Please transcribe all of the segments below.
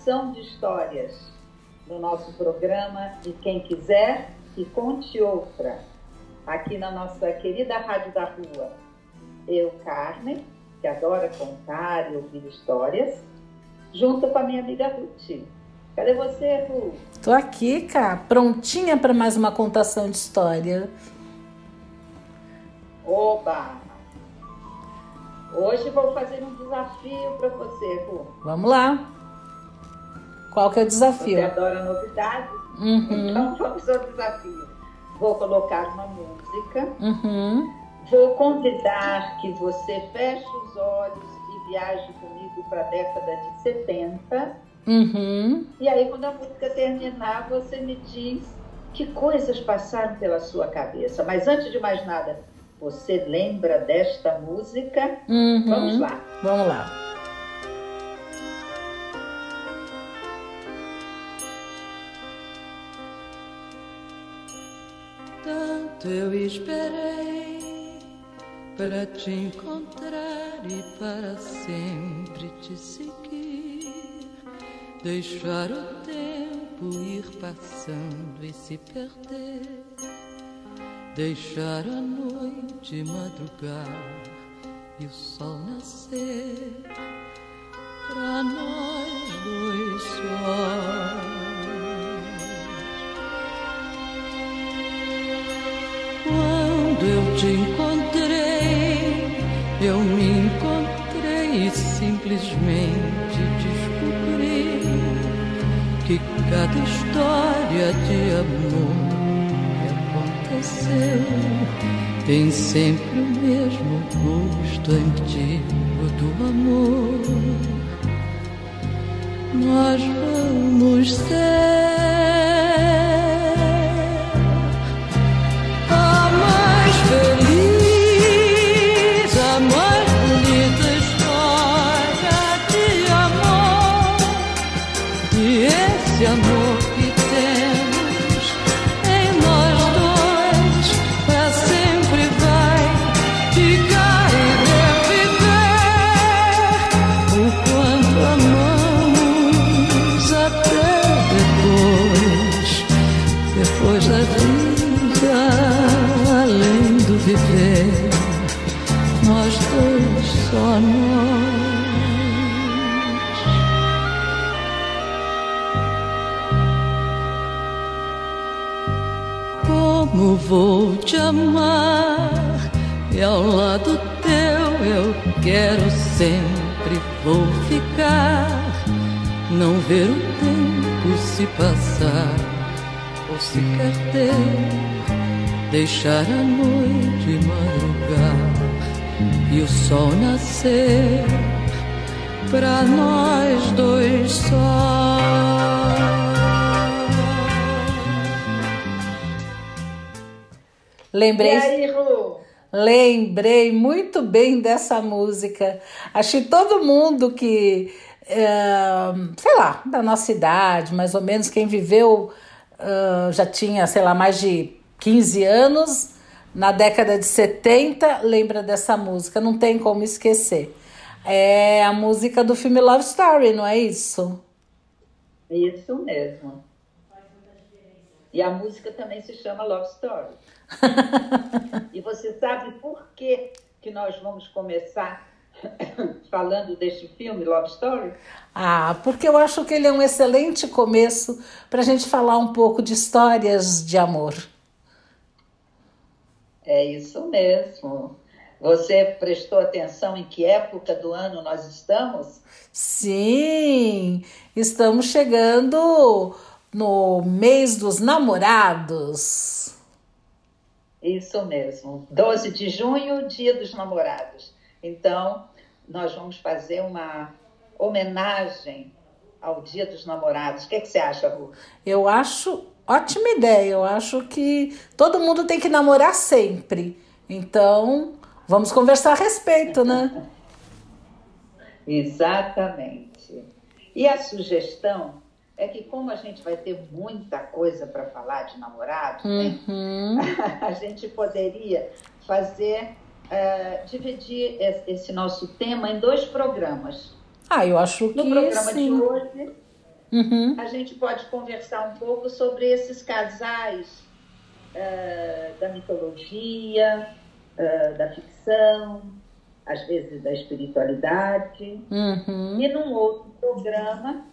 Contação de histórias, no nosso programa E Quem Quiser que Conte Outra, aqui na nossa querida Rádio da Rua. Eu, Carmen, que adora contar e ouvir histórias, junto com a minha amiga Ruth. Cadê você, Ruth? Tô aqui, cá, prontinha para mais uma contação de história. Oba! Hoje vou fazer um desafio para você, Ruth. Vamos lá. Qual que é o desafio? Você adora novidades? Uhum. Então vamos ao desafio. Vou colocar uma música. Uhum. Vou convidar que você feche os olhos e viaje comigo para a década de 70. Uhum. E aí, quando a música terminar, você me diz que coisas passaram pela sua cabeça. Mas antes de mais nada, você lembra desta música? Uhum. Vamos lá. Vamos lá. Tanto eu esperei para te encontrar e para sempre te seguir. Deixar o tempo ir passando e se perder. Deixar a noite madrugar e o sol nascer. Pra nós dois só. Te encontrei, eu me encontrei e simplesmente descobri que cada história de amor que aconteceu tem sempre o mesmo gosto antigo do amor. Nós vamos ser. Ver o tempo se passar ou se perder, deixar a noite madrugar e o sol nascer pra nós dois só. Lembrei. Aí? Lembrei muito bem dessa música. Que todo mundo que, é, sei lá, da nossa idade, mais ou menos, quem viveu ah, já tinha, sei lá, mais de 15 anos, na década de 70, lembra dessa música, não tem como esquecer. É a música do filme Love Story, não é isso? Isso mesmo. E a música também se chama Love Story. e você sabe por que, que nós vamos começar falando deste filme, Love Story? Ah, porque eu acho que ele é um excelente começo para a gente falar um pouco de histórias de amor. É isso mesmo. Você prestou atenção em que época do ano nós estamos? Sim, estamos chegando no mês dos namorados. Isso mesmo. 12 de junho, dia dos namorados. Então, nós vamos fazer uma homenagem ao dia dos namorados. O que, é que você acha, Ru? Eu acho ótima ideia. Eu acho que todo mundo tem que namorar sempre. Então, vamos conversar a respeito, né? Exatamente. E a sugestão é que como a gente vai ter muita coisa para falar de namorado, né? uhum. né? a gente poderia fazer, uh, dividir esse nosso tema em dois programas. Ah, eu acho que No programa sim. de hoje, uhum. a gente pode conversar um pouco sobre esses casais uh, da mitologia, uh, da ficção, às vezes da espiritualidade. Uhum. E num outro programa,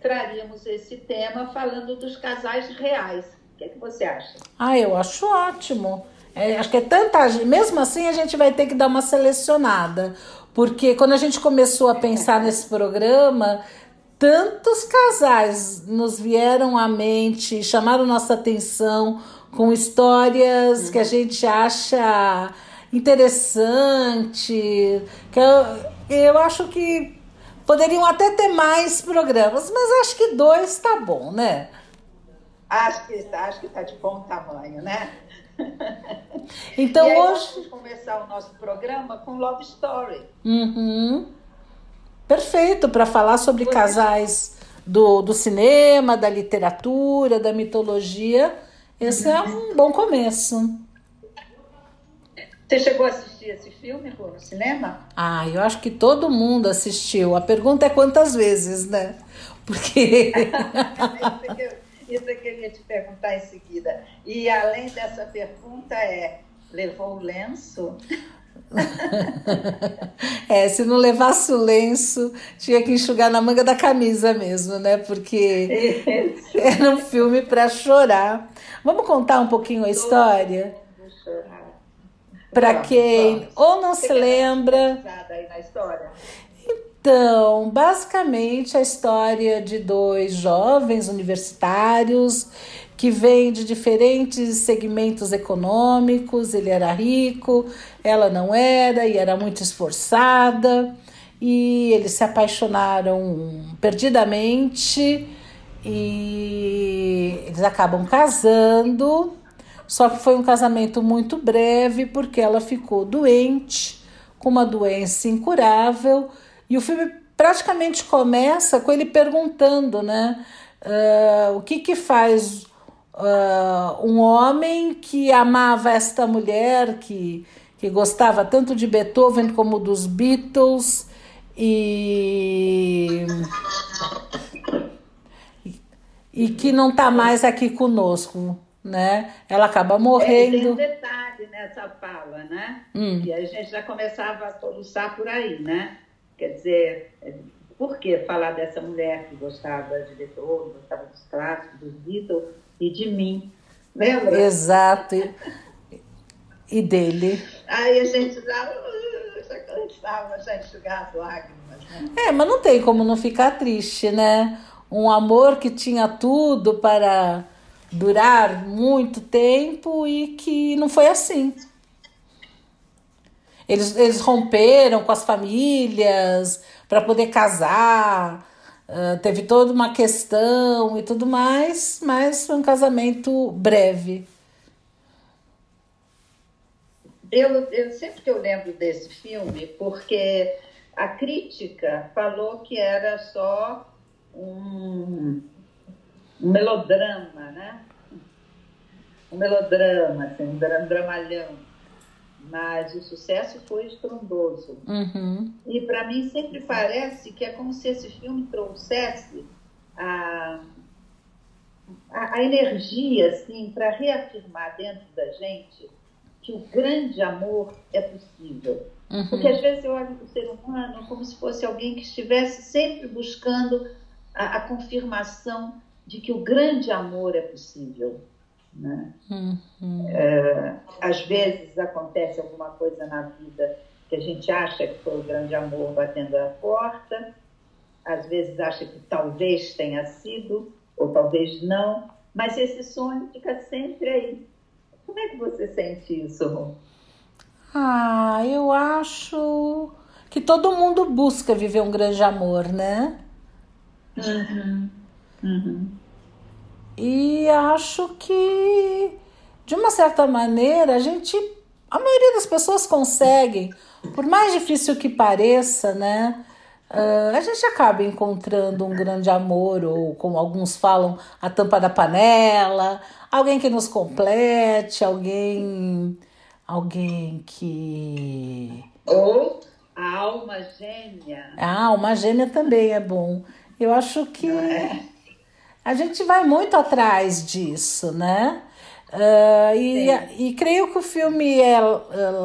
traríamos esse tema falando dos casais reais. O que, é que você acha? Ah, eu acho ótimo. É, acho que é tanta. Mesmo assim, a gente vai ter que dar uma selecionada. Porque quando a gente começou a pensar nesse programa, tantos casais nos vieram à mente, chamaram nossa atenção com histórias uhum. que a gente acha interessante. Que eu, eu acho que poderiam até ter mais programas, mas acho que dois tá bom, né? Acho que acho que está de bom tamanho, né? Então aí hoje vamos começar o nosso programa com Love Story. Uhum. Perfeito para falar sobre Você... casais do, do cinema, da literatura, da mitologia. Esse é um bom começo. Você chegou a assistir esse filme no cinema? Ah, eu acho que todo mundo assistiu. A pergunta é quantas vezes, né? Porque. Isso eu queria te perguntar em seguida. E além dessa pergunta é, levou o lenço? é, se não levasse o lenço, tinha que enxugar na manga da camisa mesmo, né? Porque Isso. era um filme para chorar. Vamos contar um pouquinho a história? Para quem vamos. ou não Você se lembra. Então, basicamente a história de dois jovens universitários que vêm de diferentes segmentos econômicos. Ele era rico, ela não era e era muito esforçada. E eles se apaixonaram perdidamente e eles acabam casando. Só que foi um casamento muito breve porque ela ficou doente, com uma doença incurável e o filme praticamente começa com ele perguntando, né? Uh, o que que faz uh, um homem que amava esta mulher, que, que gostava tanto de Beethoven como dos Beatles e, e que não está mais aqui conosco, né? Ela acaba morrendo. É, tem um detalhe nessa fala, né? Hum. E a gente já começava a soluçar por aí, né? Quer dizer, por que falar dessa mulher que gostava de Beethoven, gostava dos clássicos, dos Beatles e de mim? Lembra? Exato. E, e dele. Aí a gente já cansava, já enxugar as lágrimas. Né? É, mas não tem como não ficar triste, né? Um amor que tinha tudo para durar muito tempo e que não foi assim. Eles, eles romperam com as famílias para poder casar. Uh, teve toda uma questão e tudo mais, mas foi um casamento breve. Eu, eu sempre que eu lembro desse filme, porque a crítica falou que era só um, um melodrama, né? Um melodrama, assim, um dramalhão mas o sucesso foi estrondoso. Uhum. E para mim sempre parece que é como se esse filme trouxesse a, a, a energia assim, para reafirmar dentro da gente que o grande amor é possível. Uhum. Porque às vezes eu olho para o ser humano como se fosse alguém que estivesse sempre buscando a, a confirmação de que o grande amor é possível. Né? Uhum. É, às vezes acontece alguma coisa na vida que a gente acha que foi o grande amor batendo a porta, às vezes acha que talvez tenha sido, ou talvez não, mas esse sonho fica sempre aí. Como é que você sente isso, Ah, eu acho que todo mundo busca viver um grande amor, né? Uhum. Uhum. E acho que, de uma certa maneira, a gente. A maioria das pessoas consegue, por mais difícil que pareça, né? Uh, a gente acaba encontrando um grande amor, ou como alguns falam, a tampa da panela, alguém que nos complete, alguém. alguém que. Ou a alma gêmea. A alma gêmea também é bom. Eu acho que é? A gente vai muito atrás disso, né? Uh, e, e creio que o filme é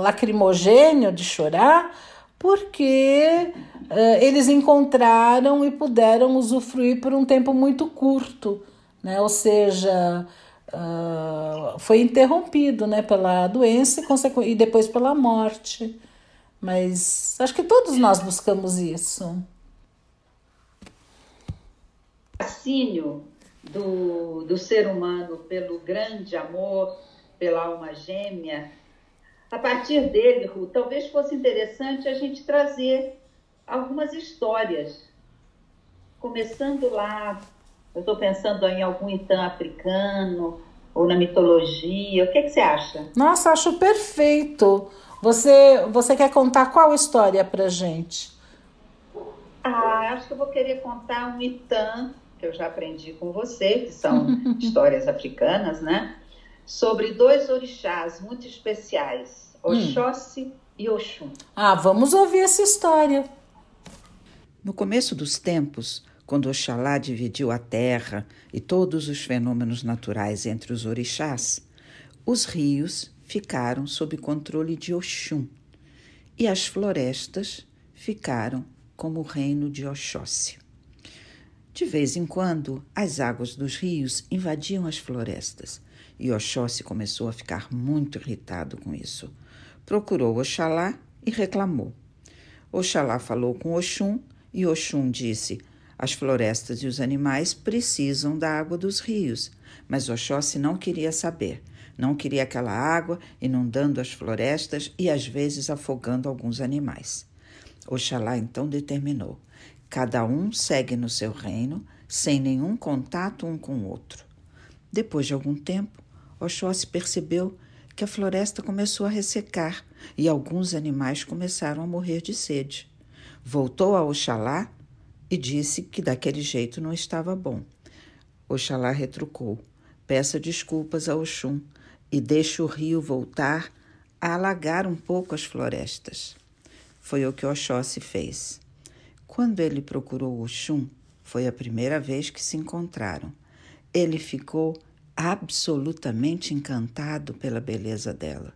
lacrimogênio de chorar porque uh, eles encontraram e puderam usufruir por um tempo muito curto, né? Ou seja, uh, foi interrompido, né, pela doença e, e depois pela morte. Mas acho que todos nós buscamos isso. Fascínio do, do ser humano pelo grande amor, pela alma gêmea, a partir dele, Ru, talvez fosse interessante a gente trazer algumas histórias. Começando lá, eu estou pensando em algum itã africano ou na mitologia. O que, que você acha? Nossa, acho perfeito. Você, você quer contar qual história para gente? Ah, acho que eu vou querer contar um itã que eu já aprendi com você, que são histórias africanas, né? Sobre dois orixás muito especiais Oxóssi hum. e Oxum. Ah, vamos ouvir essa história. No começo dos tempos, quando Oxalá dividiu a terra e todos os fenômenos naturais entre os orixás, os rios ficaram sob controle de Oxum e as florestas ficaram como o reino de Oxóssi. De vez em quando, as águas dos rios invadiam as florestas e Oxóssi começou a ficar muito irritado com isso procurou Oxalá e reclamou. Oxalá falou com Oxum e Oxum disse: As florestas e os animais precisam da água dos rios. Mas Oxóssi não queria saber. Não queria aquela água inundando as florestas e às vezes afogando alguns animais. Oxalá então determinou: cada um segue no seu reino, sem nenhum contato um com o outro. Depois de algum tempo, Oxóssi percebeu que a floresta começou a ressecar e alguns animais começaram a morrer de sede. Voltou a Oxalá e disse que daquele jeito não estava bom. Oxalá retrucou: peça desculpas a Oxum e deixe o rio voltar a alagar um pouco as florestas. Foi o que Oxóssi fez. Quando ele procurou Oxum, foi a primeira vez que se encontraram. Ele ficou absolutamente encantado pela beleza dela.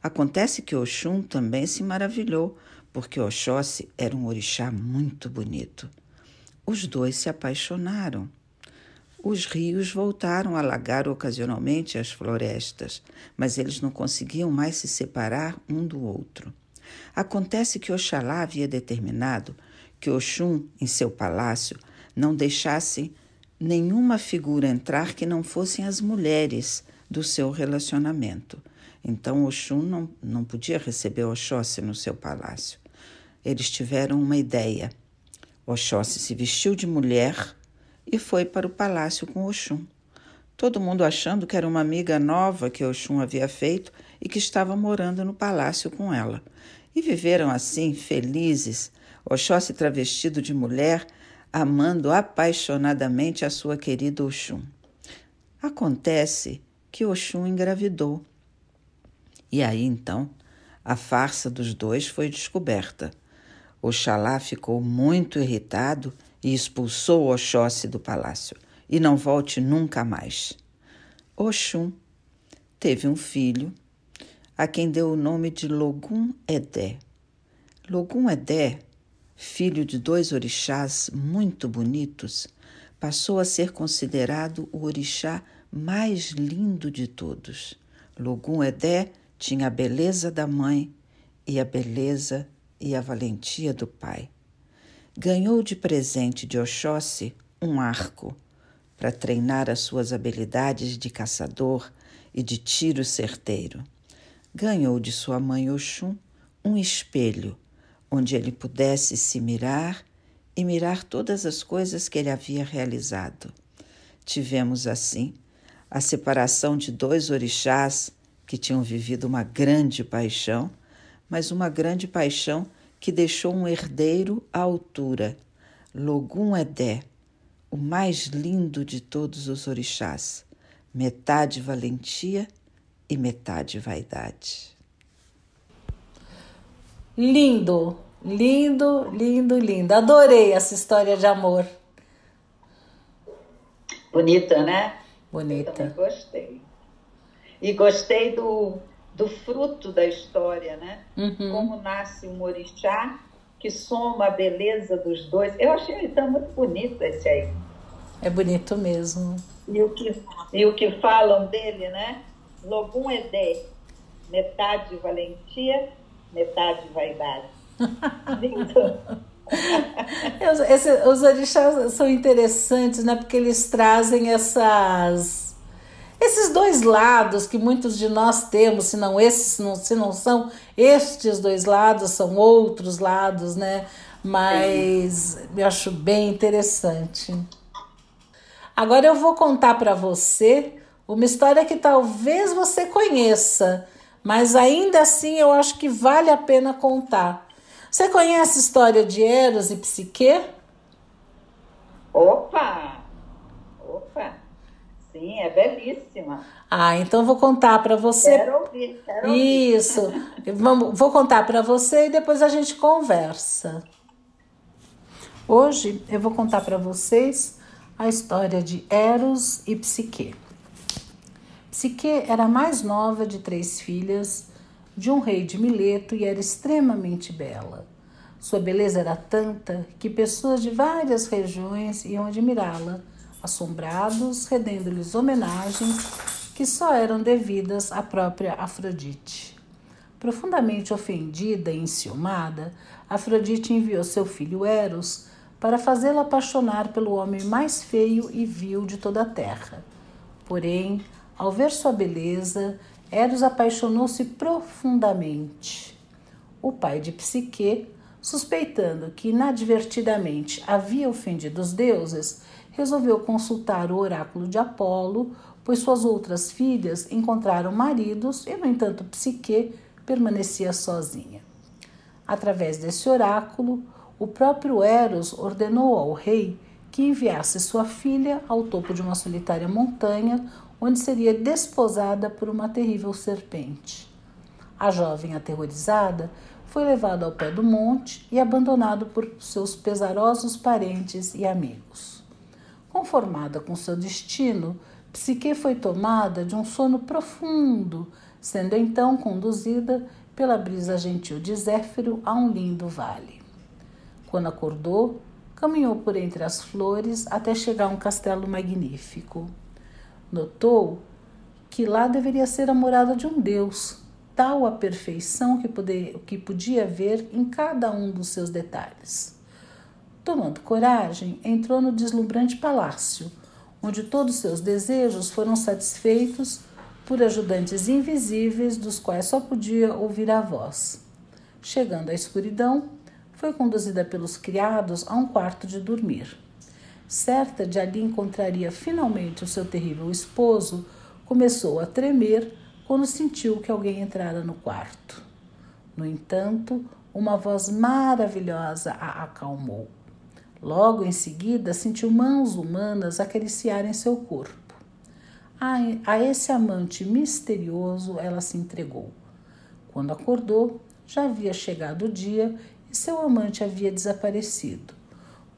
Acontece que Oxum também se maravilhou, porque Oxóssi era um orixá muito bonito. Os dois se apaixonaram. Os rios voltaram a alagar ocasionalmente as florestas, mas eles não conseguiam mais se separar um do outro. Acontece que Oxalá havia determinado que Oxum, em seu palácio, não deixasse nenhuma figura entrar que não fossem as mulheres do seu relacionamento. Então Oxum não, não podia receber Oxóssi no seu palácio. Eles tiveram uma ideia. Oxóssi se vestiu de mulher e foi para o palácio com Oxum. Todo mundo achando que era uma amiga nova que Oxum havia feito e que estava morando no palácio com ela. E viveram assim, felizes, Oxóssi travestido de mulher amando apaixonadamente a sua querida Oxum. Acontece que Oxum engravidou. E aí então a farsa dos dois foi descoberta. Oxalá ficou muito irritado e expulsou Oxóssi do palácio. E não volte nunca mais. Oxum teve um filho, a quem deu o nome de Logum Edé. Logum Edé filho de dois orixás muito bonitos, passou a ser considerado o orixá mais lindo de todos. Logum Edé tinha a beleza da mãe e a beleza e a valentia do pai. Ganhou de presente de Oxóssi um arco para treinar as suas habilidades de caçador e de tiro certeiro. Ganhou de sua mãe Oxum um espelho onde ele pudesse se mirar e mirar todas as coisas que ele havia realizado. Tivemos assim a separação de dois orixás que tinham vivido uma grande paixão, mas uma grande paixão que deixou um herdeiro à altura, Logum Edé, o mais lindo de todos os orixás, metade valentia e metade vaidade. Lindo, lindo, lindo, lindo. Adorei essa história de amor. Bonita, né? Bonita. Eu gostei. E gostei do, do fruto da história, né? Uhum. Como nasce um orixá que soma a beleza dos dois. Eu achei então muito bonito esse aí. É bonito mesmo. E o que, e o que falam dele, né? Logum Edé, metade valentia, metade vaidade. Lindo. Esse, os orixás são interessantes, né? Porque eles trazem essas esses dois lados que muitos de nós temos, se não esses, não, se não são estes dois lados, são outros lados, né? Mas eu acho bem interessante. Agora eu vou contar para você uma história que talvez você conheça, mas ainda assim eu acho que vale a pena contar. Você conhece a história de Eros e Psique? Opa! Opa! Sim, é belíssima. Ah, então vou contar para você. Quero ouvir, quero ouvir. Isso. Vamos, vou contar para você e depois a gente conversa. Hoje eu vou contar para vocês a história de Eros e Psique. Psique era a mais nova de três filhas de um rei de Mileto e era extremamente bela. Sua beleza era tanta que pessoas de várias regiões iam admirá-la, assombrados, rendendo-lhes homenagens que só eram devidas à própria Afrodite. Profundamente ofendida e enciumada, Afrodite enviou seu filho Eros para fazê-la apaixonar pelo homem mais feio e vil de toda a terra. Porém, ao ver sua beleza, Eros apaixonou-se profundamente. O pai de Psique, suspeitando que inadvertidamente havia ofendido os deuses, resolveu consultar o oráculo de Apolo, pois suas outras filhas encontraram maridos e, no entanto, Psique permanecia sozinha. Através desse oráculo, o próprio Eros ordenou ao rei que enviasse sua filha ao topo de uma solitária montanha, onde seria desposada por uma terrível serpente. A jovem, aterrorizada, foi levada ao pé do monte e abandonado por seus pesarosos parentes e amigos. Conformada com seu destino, Psique foi tomada de um sono profundo, sendo então conduzida pela brisa gentil de Zéfiro a um lindo vale. Quando acordou, caminhou por entre as flores até chegar a um castelo magnífico. Notou que lá deveria ser a morada de um deus, tal a perfeição que, poder, que podia ver em cada um dos seus detalhes. Tomando coragem, entrou no deslumbrante palácio, onde todos seus desejos foram satisfeitos por ajudantes invisíveis dos quais só podia ouvir a voz. Chegando à escuridão, foi conduzida pelos criados a um quarto de dormir. Certa de ali encontraria finalmente o seu terrível esposo, começou a tremer quando sentiu que alguém entrara no quarto. No entanto, uma voz maravilhosa a acalmou. Logo em seguida, sentiu mãos humanas acariciarem seu corpo. A, a esse amante misterioso ela se entregou. Quando acordou, já havia chegado o dia e seu amante havia desaparecido.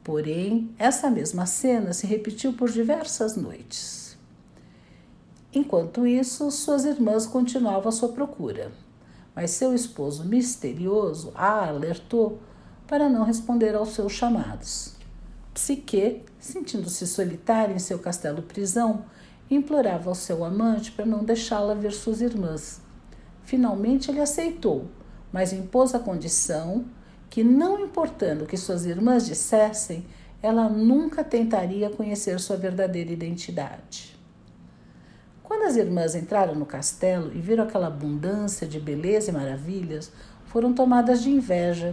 Porém, essa mesma cena se repetiu por diversas noites. Enquanto isso, suas irmãs continuavam a sua procura, mas seu esposo misterioso a alertou para não responder aos seus chamados. Psique, sentindo-se solitária em seu castelo-prisão, implorava ao seu amante para não deixá-la ver suas irmãs. Finalmente ele aceitou, mas impôs a condição que, não importando o que suas irmãs dissessem, ela nunca tentaria conhecer sua verdadeira identidade. Quando as irmãs entraram no castelo e viram aquela abundância de beleza e maravilhas, foram tomadas de inveja.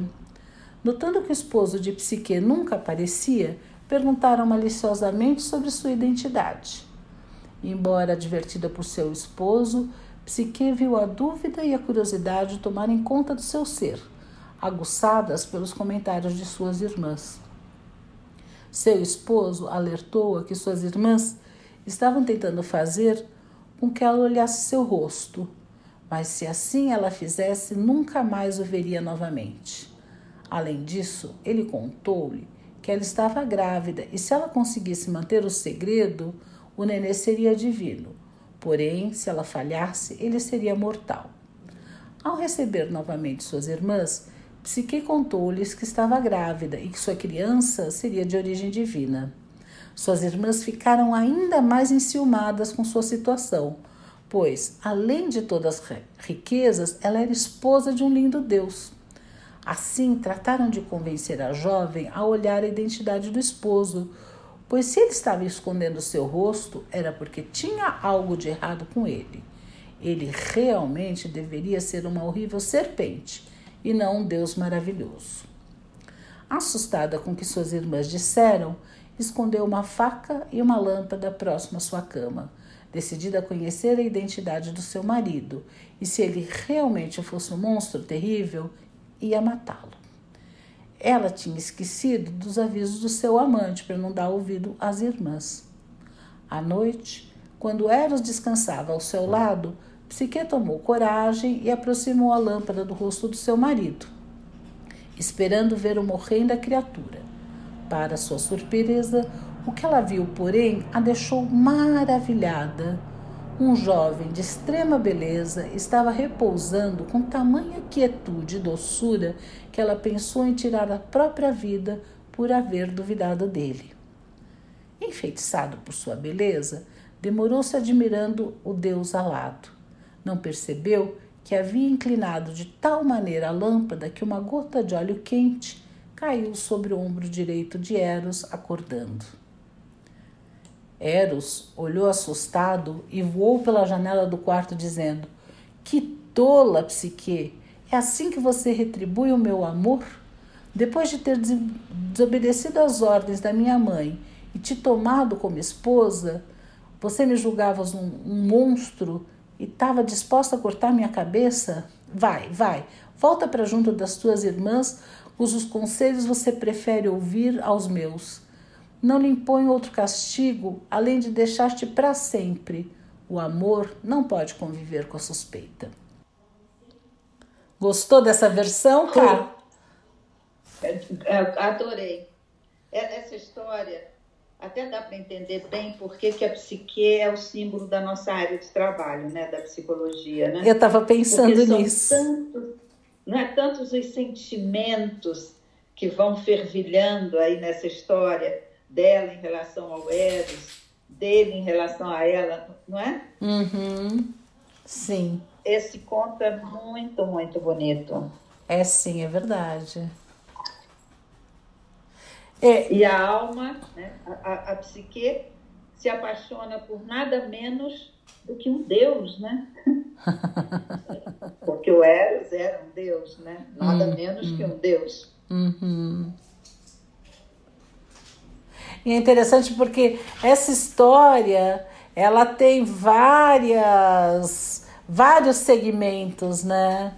Notando que o esposo de Psique nunca aparecia, perguntaram maliciosamente sobre sua identidade. Embora advertida por seu esposo, Psique viu a dúvida e a curiosidade tomarem conta do seu ser, aguçadas pelos comentários de suas irmãs. Seu esposo alertou-a que suas irmãs estavam tentando fazer com que ela olhasse seu rosto, mas se assim ela fizesse, nunca mais o veria novamente. Além disso, ele contou-lhe que ela estava grávida e se ela conseguisse manter o segredo, o nenê seria divino. Porém, se ela falhasse, ele seria mortal. Ao receber novamente suas irmãs, Psique contou-lhes que estava grávida e que sua criança seria de origem divina. Suas irmãs ficaram ainda mais enciumadas com sua situação, pois, além de todas as riquezas, ela era esposa de um lindo Deus. Assim, trataram de convencer a jovem a olhar a identidade do esposo, pois se ele estava escondendo seu rosto, era porque tinha algo de errado com ele. Ele realmente deveria ser uma horrível serpente e não um Deus maravilhoso. Assustada com o que suas irmãs disseram, escondeu uma faca e uma lâmpada próximo à sua cama, decidida a conhecer a identidade do seu marido e, se ele realmente fosse um monstro terrível, ia matá-lo. Ela tinha esquecido dos avisos do seu amante para não dar ouvido às irmãs. À noite, quando Eros descansava ao seu lado, Psique tomou coragem e aproximou a lâmpada do rosto do seu marido, esperando ver o morrer da criatura. Para sua surpresa, o que ela viu, porém, a deixou maravilhada. Um jovem de extrema beleza estava repousando com tamanha quietude e doçura que ela pensou em tirar a própria vida por haver duvidado dele. Enfeitiçado por sua beleza, demorou-se admirando o Deus alado. Não percebeu que havia inclinado de tal maneira a lâmpada que uma gota de óleo quente caiu sobre o ombro direito de Eros, acordando. Eros olhou assustado e voou pela janela do quarto, dizendo: Que tola, Psique! É assim que você retribui o meu amor? Depois de ter desobedecido às ordens da minha mãe e te tomado como esposa, você me julgavas um, um monstro e estava disposta a cortar minha cabeça? Vai, vai, volta para junto das tuas irmãs cujos conselhos você prefere ouvir aos meus. Não lhe impõe outro castigo além de deixar-te para sempre. O amor não pode conviver com a suspeita. Gostou dessa versão, cara? É, é, adorei. É, essa história até dá para entender bem por que, que a psique é o símbolo da nossa área de trabalho, né, da psicologia, né? Eu estava pensando nisso. Tantos, não é tantos os sentimentos que vão fervilhando aí nessa história dela em relação ao Eros, dele em relação a ela, não é? Uhum. Sim. Esse conto é muito, muito bonito. É sim, é verdade. É. E a alma, né, a, a, psique, se apaixona por nada menos do que um Deus, né? Porque o Eros era um Deus, né? Nada uhum. menos que um Deus. Uhum. E é interessante porque essa história ela tem várias vários segmentos, né?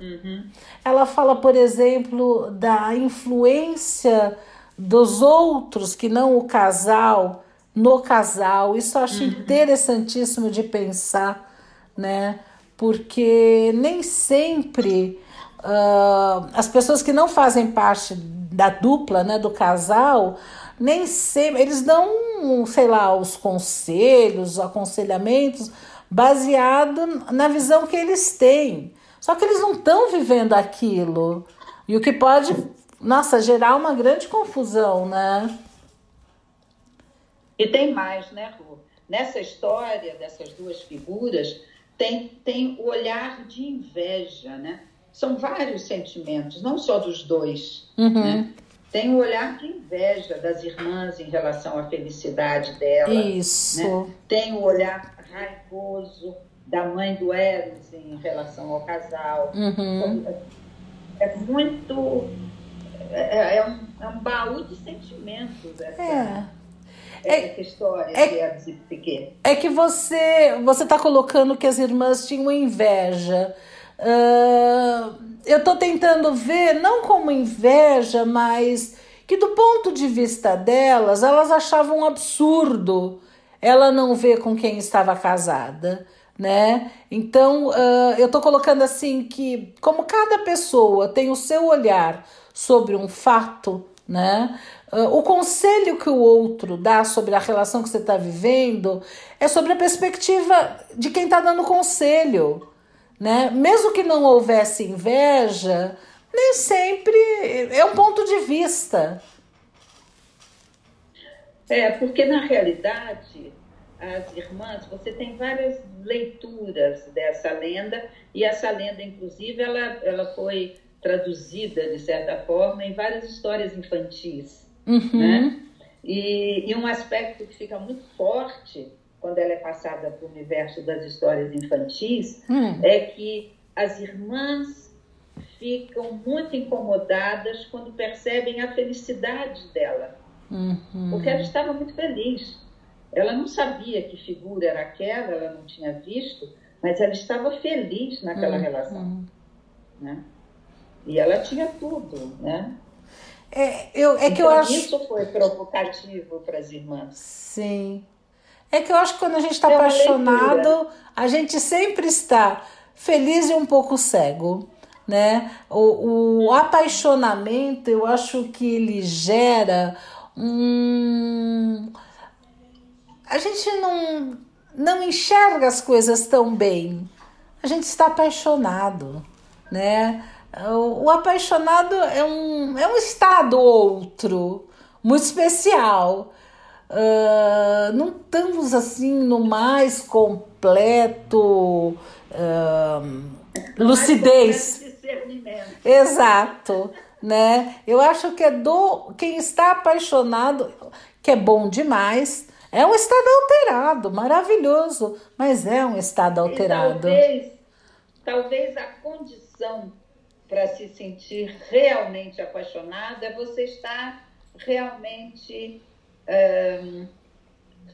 Uhum. Ela fala, por exemplo, da influência dos outros que não o casal no casal. Isso eu acho uhum. interessantíssimo de pensar, né? Porque nem sempre uh, as pessoas que não fazem parte da dupla, né, do casal, nem sempre eles dão, sei lá, os conselhos, os aconselhamentos baseado na visão que eles têm. Só que eles não estão vivendo aquilo. E o que pode, nossa, gerar uma grande confusão, né? E tem mais, né, Ru? Nessa história dessas duas figuras, tem, tem o olhar de inveja, né? São vários sentimentos, não só dos dois, uhum. né? tem o olhar de inveja das irmãs em relação à felicidade dela. Isso. Né? Tem o olhar raivoso da mãe do Eros em relação ao casal. Uhum. É muito. É, é, um, é um baú de sentimentos essa, É. essa história é- de Eros e Piquet. É que você você está colocando que as irmãs tinham inveja. Ah, eu estou tentando ver, não como inveja, mas que do ponto de vista delas, elas achavam um absurdo ela não ver com quem estava casada, né? Então, ah, eu estou colocando assim que, como cada pessoa tem o seu olhar sobre um fato, né? Ah, o conselho que o outro dá sobre a relação que você está vivendo é sobre a perspectiva de quem está dando conselho, né? Mesmo que não houvesse inveja, nem sempre é um ponto de vista. É, porque na realidade, as irmãs, você tem várias leituras dessa lenda, e essa lenda, inclusive, ela, ela foi traduzida, de certa forma, em várias histórias infantis. Uhum. Né? E, e um aspecto que fica muito forte quando ela é passada para o universo das histórias infantis Hum. é que as irmãs ficam muito incomodadas quando percebem a felicidade dela, Uhum. porque ela estava muito feliz. Ela não sabia que figura era aquela, ela não tinha visto, mas ela estava feliz naquela Uhum. relação, né? E ela tinha tudo, né? É, eu, é que eu Então, acho. isso foi provocativo para as irmãs. Sim. É que eu acho que quando a gente está É apaixonado, a gente sempre está feliz e um pouco cego, né? O, o apaixonamento, eu acho que ele gera um... A gente não, não enxerga as coisas tão bem. A gente está apaixonado, né? O, apaixonado é um, é um estado outro, muito especial. Ah, não estamos assim no mais completo ah, lucidez. Mais discernimento. Exato, né? Eu acho que é do quem está apaixonado, que é bom demais. É um estado alterado, maravilhoso, mas é um estado E alterado. talvez, talvez a condição para se sentir realmente apaixonado é você estar realmente ahn,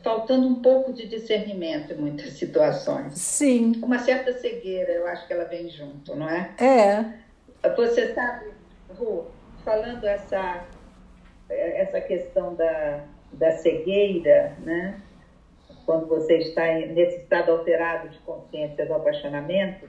faltando um pouco de discernimento em muitas situações. Sim, Uma certa cegueira, eu acho que ela vem junto, não é? é. Você sabe, Ru, falando essa, essa questão da, da cegueira, né? quando você está nesse estado alterado de consciência do apaixonamento,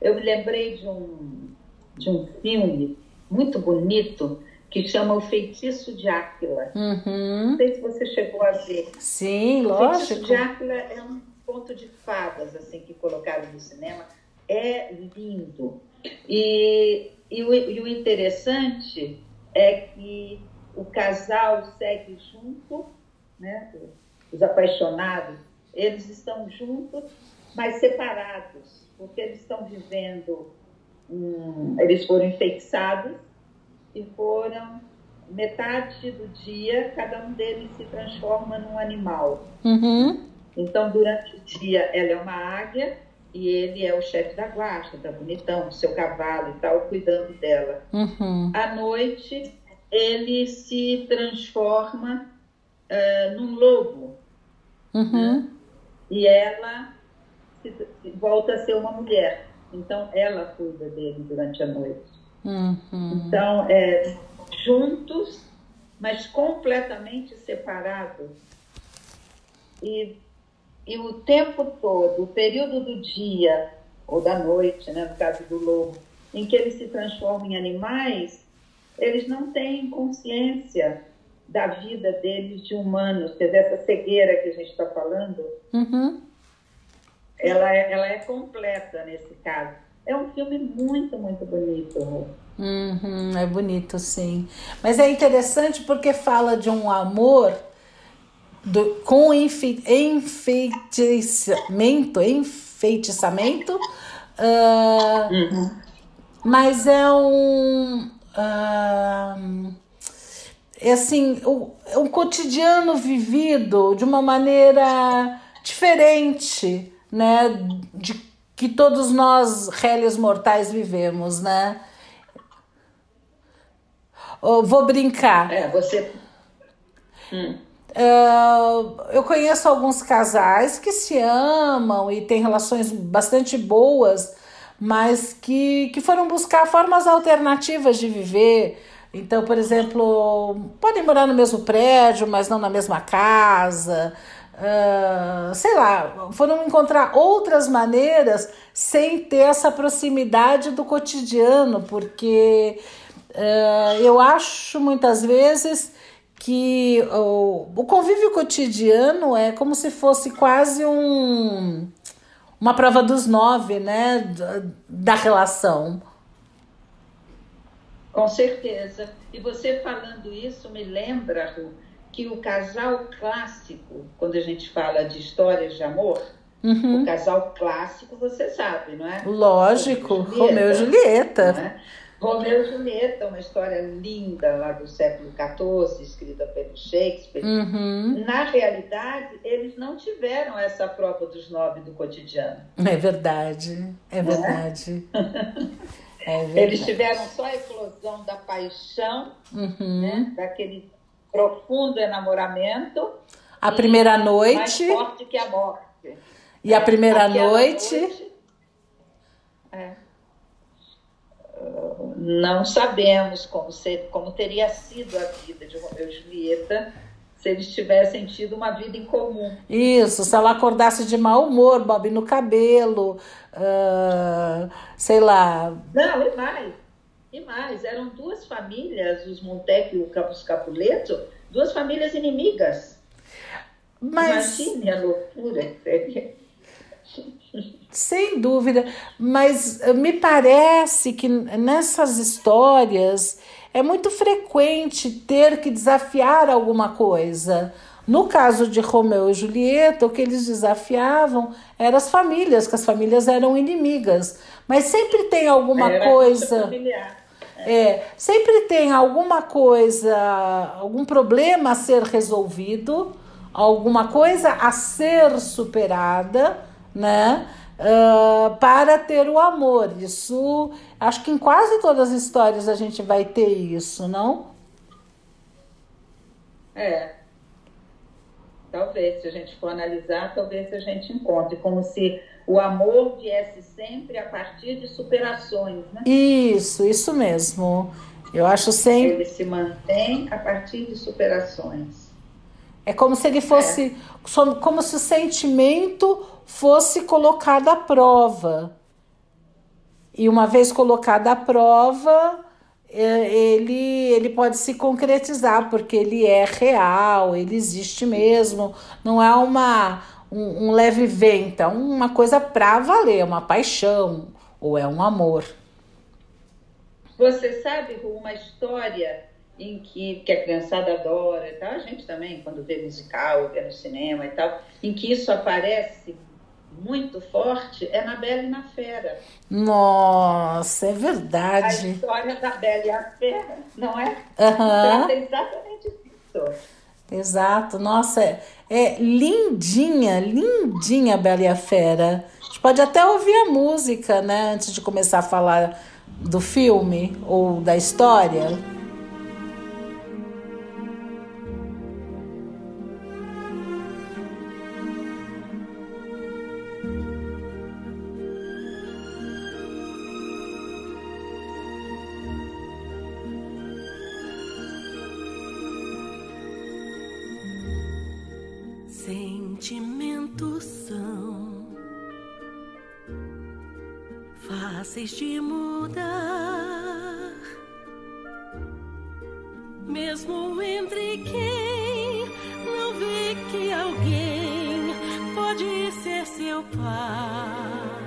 eu me lembrei de um, de um filme muito bonito que chama O Feitiço de Áquila. Uhum. Não sei se você chegou a ver. Sim, O Feitiço lógico. de Áquila é um conto de fadas assim que colocaram no cinema. É lindo. E, e, o, e o interessante é que o casal segue junto, né? os apaixonados, eles estão juntos, mas separados, porque eles estão vivendo, um, eles foram enfeitiçados e foram metade do dia, cada um deles se transforma num animal. Uhum. Então, durante o dia, ela é uma águia e ele é o chefe da guarda, tá bonitão, seu cavalo e tal, cuidando dela. Uhum. À noite, ele se transforma eh, num lobo Uhum. e ela se- se- volta a ser uma mulher. Então, ela cuida dele durante a noite. Uhum. Então, é, juntos, mas completamente separados. E, e o tempo todo, o período do dia ou da noite, né, no caso do lobo, em que eles se transformam em animais, eles não têm consciência da vida deles de humanos. Quer dizer, essa cegueira que a gente está falando, Uhum. ela é, ela é completa nesse caso. É um filme muito, muito bonito. Uhum, é bonito, sim. Mas é interessante porque fala de um amor do, com enfe, enfeitiçamento, enfeitiçamento, ah, mas é um. É assim, o, o cotidiano vivido de uma maneira diferente, né, de que todos nós réis mortais vivemos, né? Eu vou brincar. É, você. Hum. Uh, eu conheço alguns casais que se amam e têm relações bastante boas, mas que, que foram buscar formas alternativas de viver. Então, por exemplo, podem morar no mesmo prédio, mas não na mesma casa. Uh, sei lá, foram encontrar outras maneiras sem ter essa proximidade do cotidiano, porque uh, eu acho muitas vezes que o, o convívio cotidiano é como se fosse quase um uma prova dos nove, né, da relação. Com certeza. E você falando isso me lembra, Ru, que o casal clássico, quando a gente fala de histórias de amor, uhum. o casal clássico você sabe, não é? Lógico, Romeu e Julieta. Né? Romeu e Julieta, uma história linda lá do século XIV, escrita pelo Shakespeare. Uhum. Na realidade, eles não tiveram essa prova dos nove do cotidiano. É verdade, é verdade. É? é verdade. Eles tiveram só a explosão da paixão, uhum. né? daquele profundo enamoramento. A primeira noite. Mais forte que a morte. E a primeira noite. noite é não sabemos como, ser, como teria sido a vida de Romeu e Julieta se eles tivessem tido uma vida em comum. Isso, se ela acordasse de mau humor, bob no cabelo, uh, sei lá. Não, e mais. E mais, eram duas famílias, os Montec e o Campos Capuleto, duas famílias inimigas. Mas... Imagine a loucura que seria. Sem dúvida, mas eh, me parece que nessas histórias é muito frequente ter que desafiar alguma coisa. No caso de Romeu e Julieta, o que eles desafiavam eram as famílias, que as famílias eram inimigas. Mas sempre tem alguma Era coisa. É, sempre tem alguma coisa, algum problema a ser resolvido, alguma coisa a ser superada, né? Uh, para ter o amor. Isso, acho que em quase todas as histórias a gente vai ter isso, não? É. Talvez, se a gente for analisar, talvez a gente encontre como se o amor viesse sempre a partir de superações, né? Isso, isso mesmo. Eu acho sempre. Ele se mantém a partir de superações. É como se ele fosse, é. como se o sentimento fosse colocado à prova. E uma vez colocado à prova, é, ele, ele pode se concretizar, porque ele é real, ele existe mesmo, não é uma, um, um leve vento, é uma coisa para valer, uma paixão ou é um amor. Você sabe uma história em que, que a criançada adora e tal, a gente também, quando vê musical, vê no cinema e tal, em que isso aparece muito forte é na Bela e na Fera. Nossa, é verdade. A história da Bela e a Fera, não é? Uhum. Trata exatamente disso. Exato, nossa, é, é lindinha, lindinha a Bela e a Fera. A gente pode até ouvir a música, né, antes de começar a falar do filme ou da história. Fáceis de mudar, mesmo entre quem não vê que alguém pode ser seu par.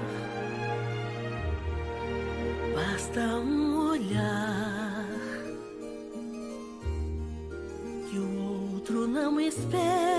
Basta um olhar que o outro não espera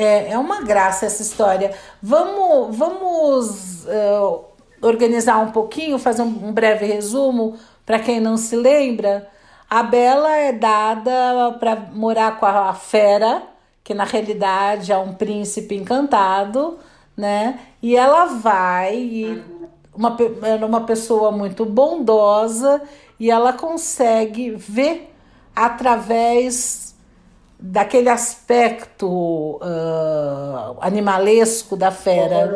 É, é uma graça essa história. Vamos, vamos uh, organizar um pouquinho, fazer um, um breve resumo para quem não se lembra. A Bela é dada para morar com a fera, que na realidade é um príncipe encantado, né? E ela vai, uma, uma pessoa muito bondosa, e ela consegue ver através daquele aspecto uh, animalesco da fera.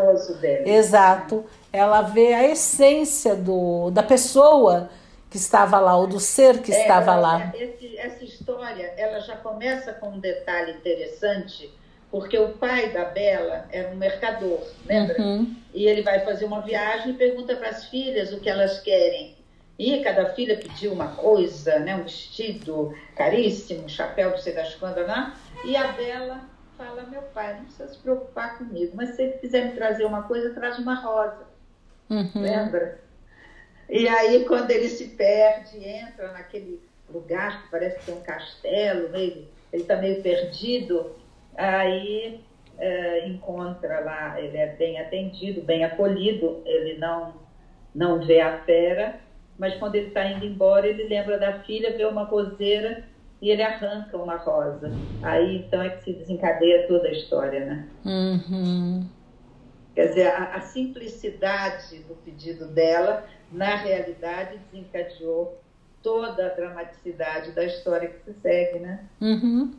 Dele. Exato. Ela vê a essência do, da pessoa que estava lá, ou do ser que é, estava lá. Esse, essa história ela já começa com um detalhe interessante, porque o pai da Bela era um mercador, lembra? Uhum. E ele vai fazer uma viagem e pergunta para as filhas o que elas querem. E cada filha pediu uma coisa, né? um vestido caríssimo, um chapéu, não sei das quantas, né? E a Bela fala, meu pai, não precisa se preocupar comigo, mas se ele quiser me trazer uma coisa, traz uma rosa. Uhum. Lembra? E aí, quando ele se perde, entra naquele lugar que parece ter um castelo, meio, ele está meio perdido, aí é, encontra lá, ele é bem atendido, bem acolhido, ele não, não vê a fera, mas quando ele está indo embora, ele lembra da filha, vê uma roseira e ele arranca uma rosa. Aí então é que se desencadeia toda a história, né? Uhum. Quer dizer, a, a, simplicidade do pedido dela, na realidade, desencadeou toda a dramaticidade da história que se segue, né? Uhum.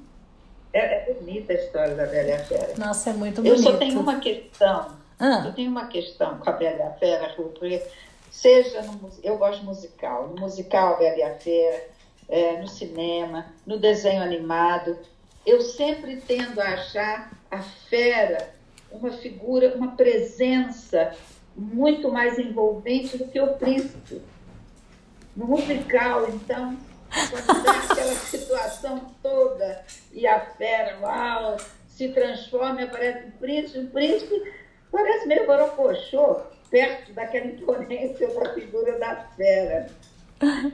É, é, bonita a história da Bela e a Fera. Nossa, é muito bonita. Eu só tenho uma questão. Ah. Eu tenho uma questão com a Bela e a Fera, porque seja no, eu gosto musical, no musical Bela e a Fera, é, no cinema, no desenho animado, eu sempre tendo a achar a fera uma figura, uma presença muito mais envolvente do que o príncipe. No musical, então, quando dá aquela situação toda e a fera, uau, se transforma aparece o príncipe, o príncipe parece meio borocochô, perto daquela imponência da figura da fera.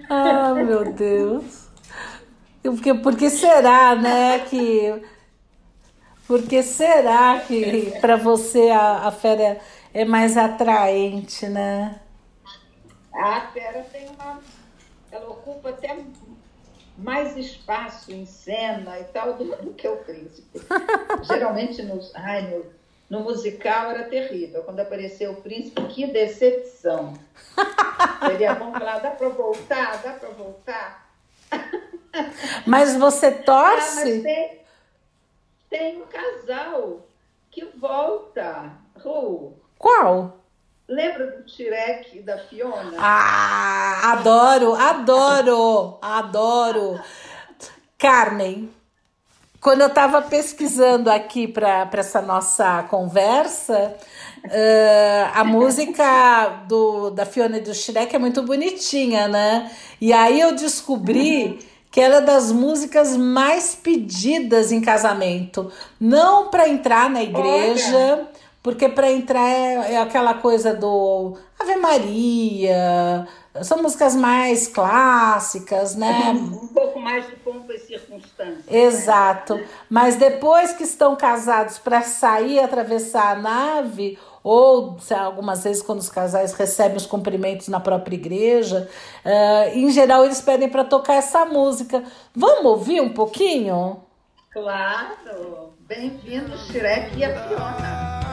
Ah, meu Deus. Porque, porque será, né, que porque será que para você a, a fera é mais atraente, né? A fera tem uma. Ela ocupa até mais espaço em cena e tal do, que o príncipe. Geralmente nos, ai, no, no musical era terrível. Quando apareceu o príncipe, que decepção. Seria bom falar, dá para voltar? Dá para voltar? Mas você torce? Ah, mas tem, tem um casal que volta. Ru. Qual? Lembra do Tirek e da Fiona? Ah, adoro, adoro, adoro. Carmen, quando eu estava pesquisando aqui para essa nossa conversa, uh, a música do, da Fiona e do Shrek é muito bonitinha, né? E aí eu descobri que ela é das músicas mais pedidas em casamento. Não para entrar na igreja, Olha. porque para entrar é, é, aquela coisa do Ave Maria. São músicas mais clássicas, né? Um pouco mais de pompa e circunstância. Exato. Né? Mas depois que estão casados para sair e atravessar a nave, ou algumas vezes quando os casais recebem os cumprimentos na própria igreja, uh, em geral eles pedem para tocar essa música. Vamos ouvir um pouquinho? Claro! Bem-vindo, Shrek e a Fiona.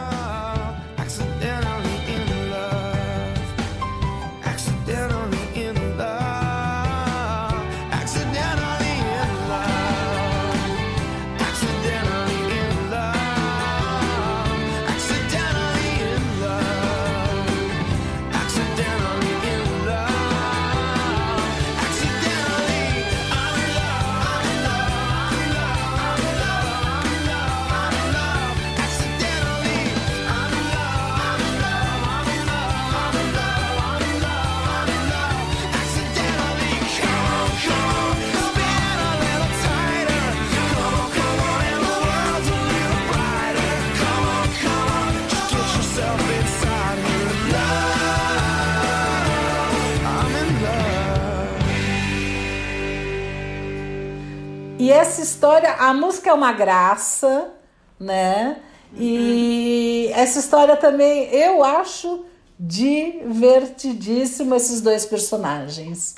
E essa história, a música é uma graça, né? E essa história também eu acho divertidíssimo esses dois personagens.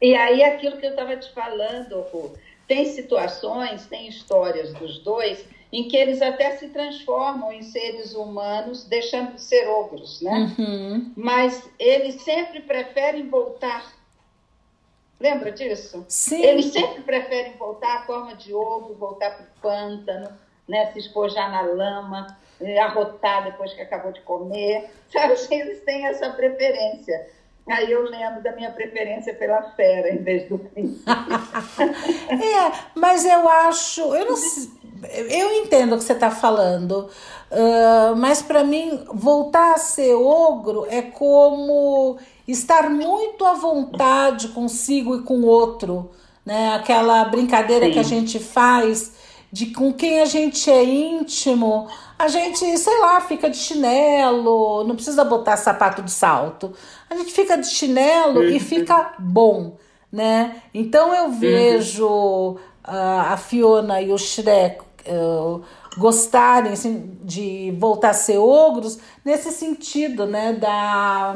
E aí aquilo que eu estava te falando, Ru, tem situações, tem histórias dos dois em que eles até se transformam em seres humanos, deixando de ser ogros, né? Uhum. Mas eles sempre preferem voltar. Lembra disso? Sim. Eles sempre preferem voltar à forma de ogro, voltar para o pântano, né? se espojar na lama, eh, arrotar depois que acabou de comer. Sabe? Eles têm essa preferência. Aí eu lembro da minha preferência pela fera em vez do príncipe. é, mas eu acho, eu não eu entendo o que você está falando, uh, mas para mim voltar a ser ogro é como estar muito à vontade consigo e com o outro, né? Aquela brincadeira Sim. que a gente faz de com quem a gente é íntimo, a gente, sei lá, fica de chinelo, não precisa botar sapato de salto. A gente fica de chinelo uhum. e fica bom, né? Então eu uhum. vejo uh, a Fiona e o Shrek uh, gostarem assim, de voltar a ser ogros nesse sentido, né? Da,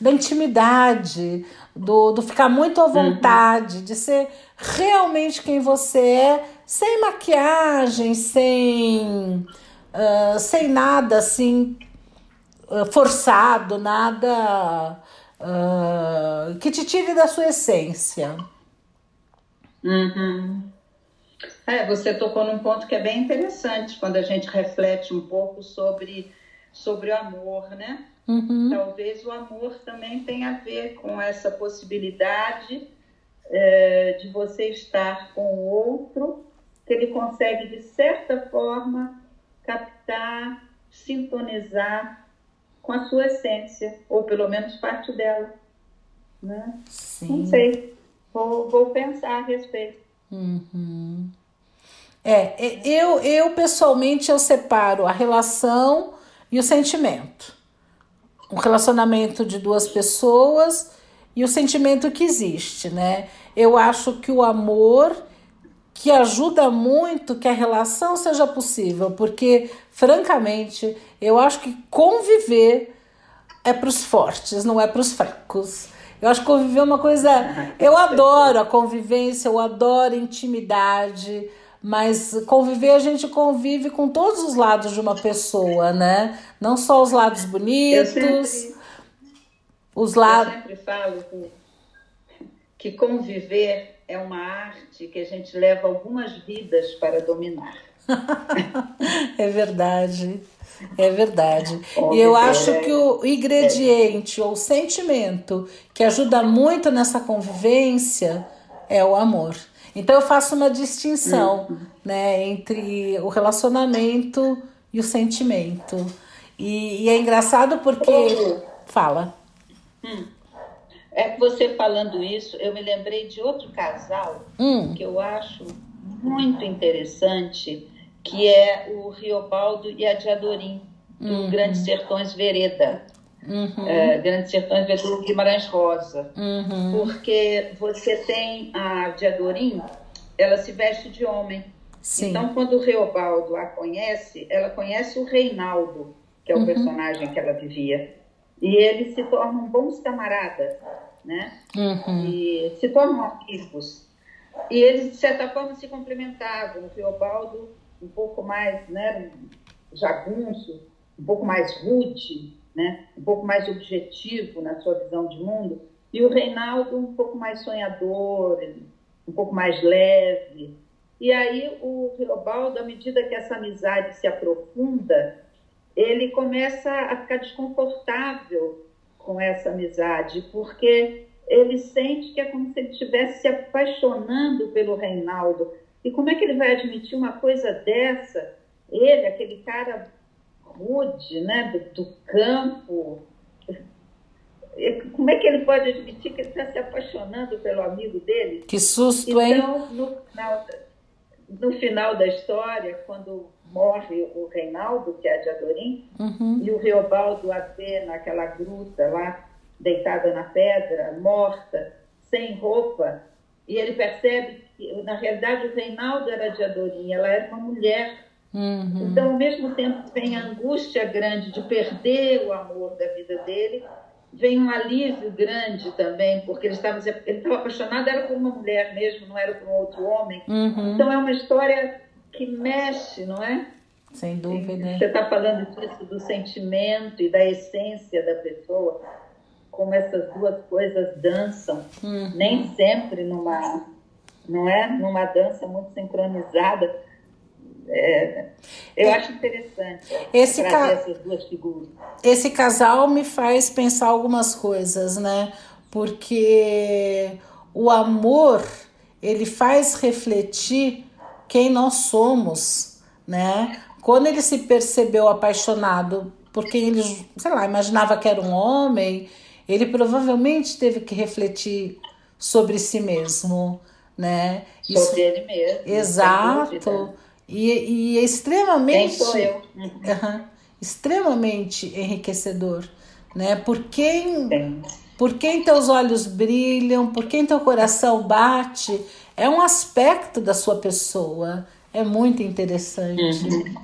da intimidade, do, do ficar muito à uhum. vontade, uhum. de ser realmente quem você é, sem maquiagem, sem, uh, sem nada assim forçado, nada uh, que te tire da sua essência. Uhum. É, você tocou num ponto que é bem interessante quando a gente reflete um pouco sobre, sobre o amor, né? Uhum. Talvez o amor também tenha a ver com essa possibilidade é, de você estar com o outro, que ele consegue, de certa forma, captar, sintonizar com a sua essência, ou pelo menos parte dela. Né? Sim. Não sei, vou, vou pensar a respeito. Uhum. É, eu, eu pessoalmente eu separo a relação e o sentimento. Um relacionamento de duas pessoas e o sentimento que existe, né? Eu acho que o amor que ajuda muito que a relação seja possível, porque francamente, eu acho que conviver é para os fortes, não é para os fracos. Eu acho que conviver é uma coisa. Eu adoro a convivência, eu adoro a intimidade, mas conviver a gente convive com todos os lados de uma pessoa, né? Não só os lados bonitos, os lados. Eu sempre falo que conviver é uma arte que a gente leva algumas vidas para dominar. é verdade. É verdade. E eu acho que o ingrediente ou sentimento que ajuda muito nessa convivência é o amor. Então eu faço uma distinção uhum. né, entre o relacionamento e o sentimento. E, e é engraçado porque. Uhum. Fala. Hum. É que você falando isso, eu me lembrei de outro casal hum. que eu acho muito interessante, que é o Riobaldo e a Diadorim, do uhum. Grandes Sertões Vereda. Uhum. É, Grandes Sertões Vereda do Guimarães Rosa. Uhum. Porque você tem a Diadorim, ela se veste de homem. Sim. Então, quando o Reobaldo a conhece, ela conhece o Reinaldo, que é o uhum. personagem que ela vivia. E eles se tornam bons camaradas né? Uhum. E se tornam amigos. E eles, de certa forma, se complementavam. O Teobaldo, um pouco mais né, jagunço, um pouco mais rude, né, um pouco mais objetivo na sua visão de mundo. E o Reinaldo, um pouco mais sonhador, um pouco mais leve. E aí o Teobaldo, à medida que essa amizade se aprofunda, ele começa a ficar desconfortável com essa amizade, porque ele sente que é como se ele estivesse se apaixonando pelo Reinaldo. E como é que ele vai admitir uma coisa dessa? Ele, aquele cara rude, né, do, do campo, como é que ele pode admitir que ele está se apaixonando pelo amigo dele? Que susto, hein? Então, no final, no final da história, quando morre o Reinaldo, que é de Adorim, uhum. e o Reobaldo a vê naquela gruta lá, deitada na pedra, morta, sem roupa, e ele percebe que, na realidade, o Reinaldo era de Adorim, ela era uma mulher Uhum. Então, ao mesmo tempo, vem a angústia grande de perder o amor da vida dele, vem um alívio grande também, porque ele estava, ele estava apaixonado, era por uma mulher mesmo, não era por um outro homem. Uhum. Então, é uma história que mexe, não é? Sem dúvida. Você está falando disso, do sentimento e da essência da pessoa, como essas duas coisas dançam, uhum. nem sempre numa, não é? Numa dança muito sincronizada. É, eu acho interessante esse ca... essas duas figuras. Esse casal me faz pensar algumas coisas, né? Porque o amor ele faz refletir quem nós somos, né? Quando ele se percebeu apaixonado por quem ele, sei lá, imaginava que era um homem, ele provavelmente teve que refletir sobre si mesmo, né? Sobre Isso, ele mesmo. Exato. E, e é extremamente. Quem sou eu? Uhum, extremamente enriquecedor, né? Por quem, por quem teus olhos brilham, por quem teu coração bate, é um aspecto da sua pessoa. É muito interessante. Uhum.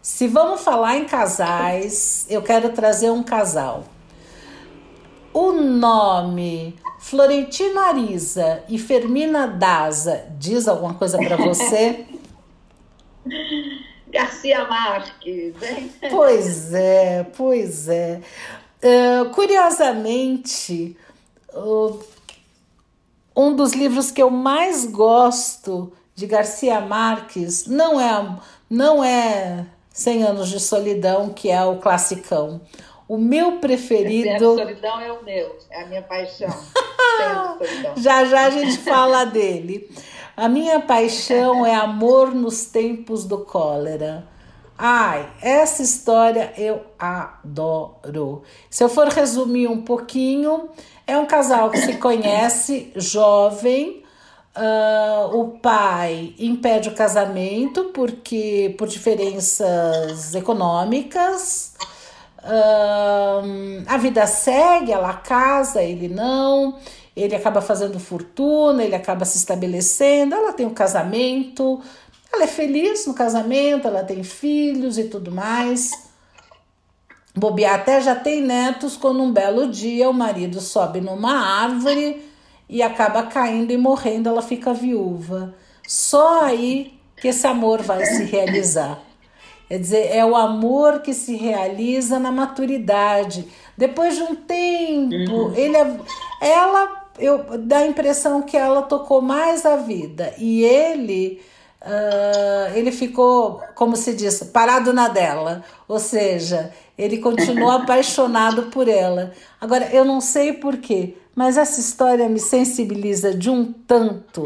Se vamos falar em casais, eu quero trazer um casal. O nome Florentino Ariza e Fermina Daza diz alguma coisa para você? Garcia Marques, hein? Pois é, pois é. Uh, curiosamente, uh, um dos livros que eu mais gosto de Garcia Marques não é, não é 100 Anos de Solidão, que é o classicão. O meu preferido. A solidão é o meu, é a minha paixão. já já a gente fala dele. A minha paixão é amor nos tempos do cólera. Ai, essa história eu adoro. Se eu for resumir um pouquinho, é um casal que se conhece jovem, Uh, o pai impede o casamento porque por diferenças econômicas. Uh, a vida segue, ela casa, ele não. Ele acaba fazendo fortuna, ele acaba se estabelecendo. Ela tem o um casamento, ela é feliz no casamento, ela tem filhos e tudo mais. Bobear até já tem netos quando um belo dia o marido sobe numa árvore e acaba caindo e morrendo, ela fica viúva. Só aí que esse amor vai se realizar. Quer dizer, é o amor que se realiza na maturidade. Depois de um tempo, uhum. ele, é, ela, eu dá a impressão que ela tocou mais a vida e ele, uh, ele ficou, como se diz, parado na dela. Ou seja, ele continuou apaixonado por ela. Agora, eu não sei porquê, mas essa história me sensibiliza de um tanto.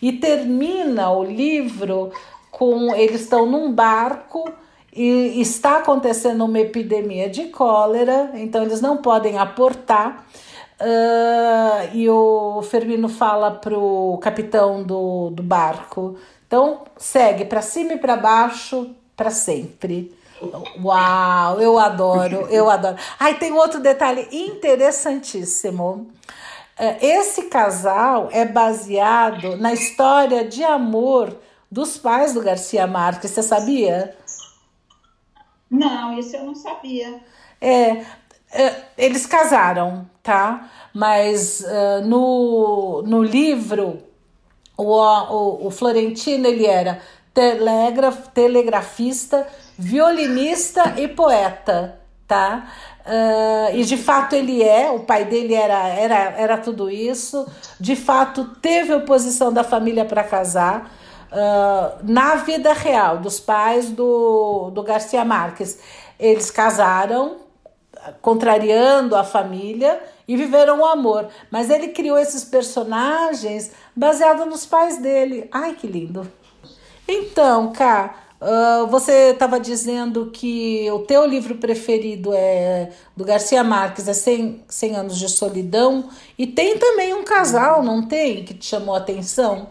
E termina o livro com eles estão num barco e está acontecendo uma epidemia de cólera, então eles não podem aportar. Uh, e o Fermino fala pro capitão do, do barco: então segue para cima e para baixo para sempre. Uau, eu adoro, eu adoro. Ai, tem outro detalhe interessantíssimo. É, esse casal é baseado na história de amor dos pais do Garcia Marques, você sabia? Não, isso eu não sabia. É eles casaram, tá? Mas uh, no, no livro, o, o, o Florentino ele era telegraf, telegrafista, violinista e poeta, tá? Uh, e de fato ele é, o pai dele era, era, era tudo isso. De fato, teve oposição da família para casar. Uh, na vida real, dos pais do, do Garcia Marques, eles casaram, contrariando a família e viveram o amor. Mas ele criou esses personagens baseado nos pais dele. Ai, que lindo! Então, Cá, uh, você estava dizendo que o teu livro preferido é do Garcia Marques, é 100, 100 Anos de Solidão, e tem também um casal, não tem, que te chamou a atenção?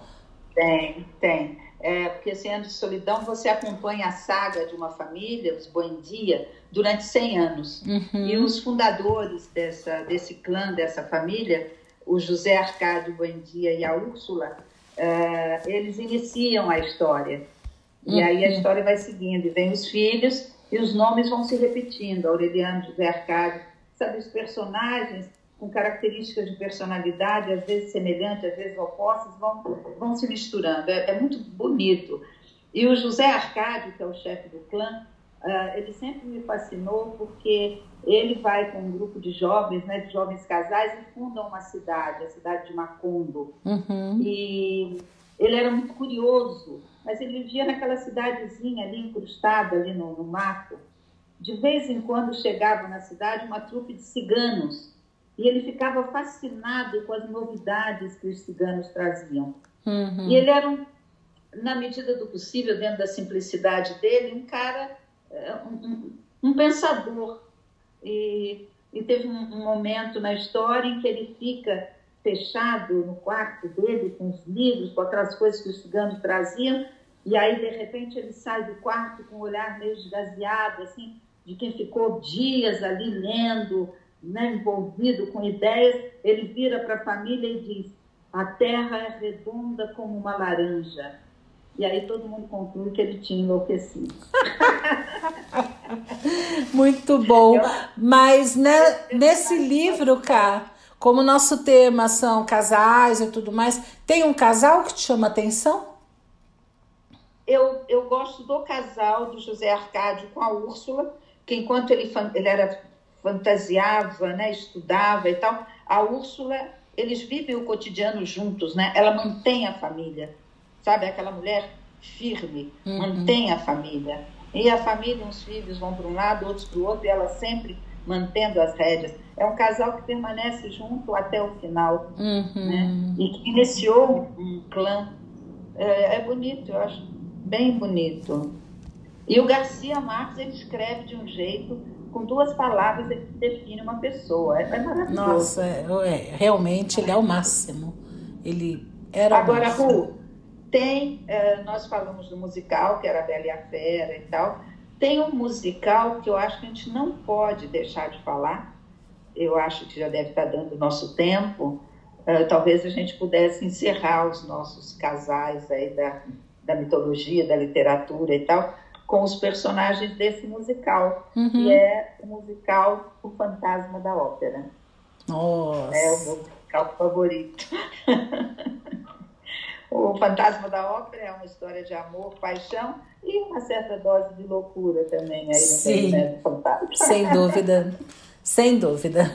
Tem, tem. É, porque 100 Anos de Solidão você acompanha a saga de uma família, os Buendia, durante 100 anos. Uhum. E os fundadores dessa, desse clã, dessa família, o José Arcádio Buendia e a Úrsula, uh, eles iniciam a história. E aí a história vai seguindo, e vem os filhos, e os nomes vão se repetindo. Aureliano, José Arcádio, sabe, os personagens com características de personalidade, às vezes semelhantes, às vezes opostas, vão, vão se misturando. É, é muito bonito. E o José Arcádio, que é o chefe do clã, uh, ele sempre me fascinou porque ele vai com um grupo de jovens, né, de jovens casais, e fundam uma cidade, a cidade de Macondo. Uhum. E ele era muito curioso, mas ele vivia naquela cidadezinha ali, incrustada ali no, no mato. De vez em quando chegava na cidade uma trupe de ciganos e ele ficava fascinado com as novidades que os ciganos traziam. Uhum. E ele era, um, na medida do possível, dentro da simplicidade dele, um cara, eh, um, um, pensador. E, e teve um, um, momento na história em que ele fica fechado no quarto dele com os livros, com aquelas coisas que os ciganos traziam, e aí, de repente, ele sai do quarto com um olhar meio esgazeado, assim, de quem ficou dias ali lendo, né, envolvido com ideias, ele vira para a família e diz: a terra é redonda como uma laranja. E aí todo mundo conclui que ele tinha enlouquecido. Muito bom. Mas né, nesse livro, cá, como nosso tema são casais e tudo mais, tem um casal que te chama atenção? Eu, eu gosto do casal do José Arcádio com a Úrsula, que enquanto ele, ele era fantasiava, né, estudava e tal, a Úrsula, eles vivem o cotidiano juntos, né? Ela mantém a família, sabe? Aquela mulher firme, uhum. mantém a família. E a família, uns filhos vão para um lado, outros para o outro, e ela sempre mantendo as rédeas. É um casal que permanece junto até o final, uhum. né? E que iniciou um clã. É, é bonito, eu acho bem bonito. E o Garcia Marques, ele escreve de um jeito com duas palavras ele define uma pessoa. É, é maravilhoso. Nossa, é, é, realmente ele é o máximo. Ele era Agora, o máximo. Ru, tem, é, nós falamos do musical, que era a Bela e a Fera e tal. Tem um musical que eu acho que a gente não pode deixar de falar. Eu acho que já deve estar dando o nosso tempo. Uh, talvez a gente pudesse encerrar os nossos casais aí da, da mitologia, da literatura e tal, com os personagens desse musical, uhum. que é o musical O Fantasma da Ópera. Nossa. É o meu musical favorito. o Fantasma da Ópera é uma história de amor, paixão e uma certa dose de loucura também aí Sim. no. Sem dúvida, sem dúvida.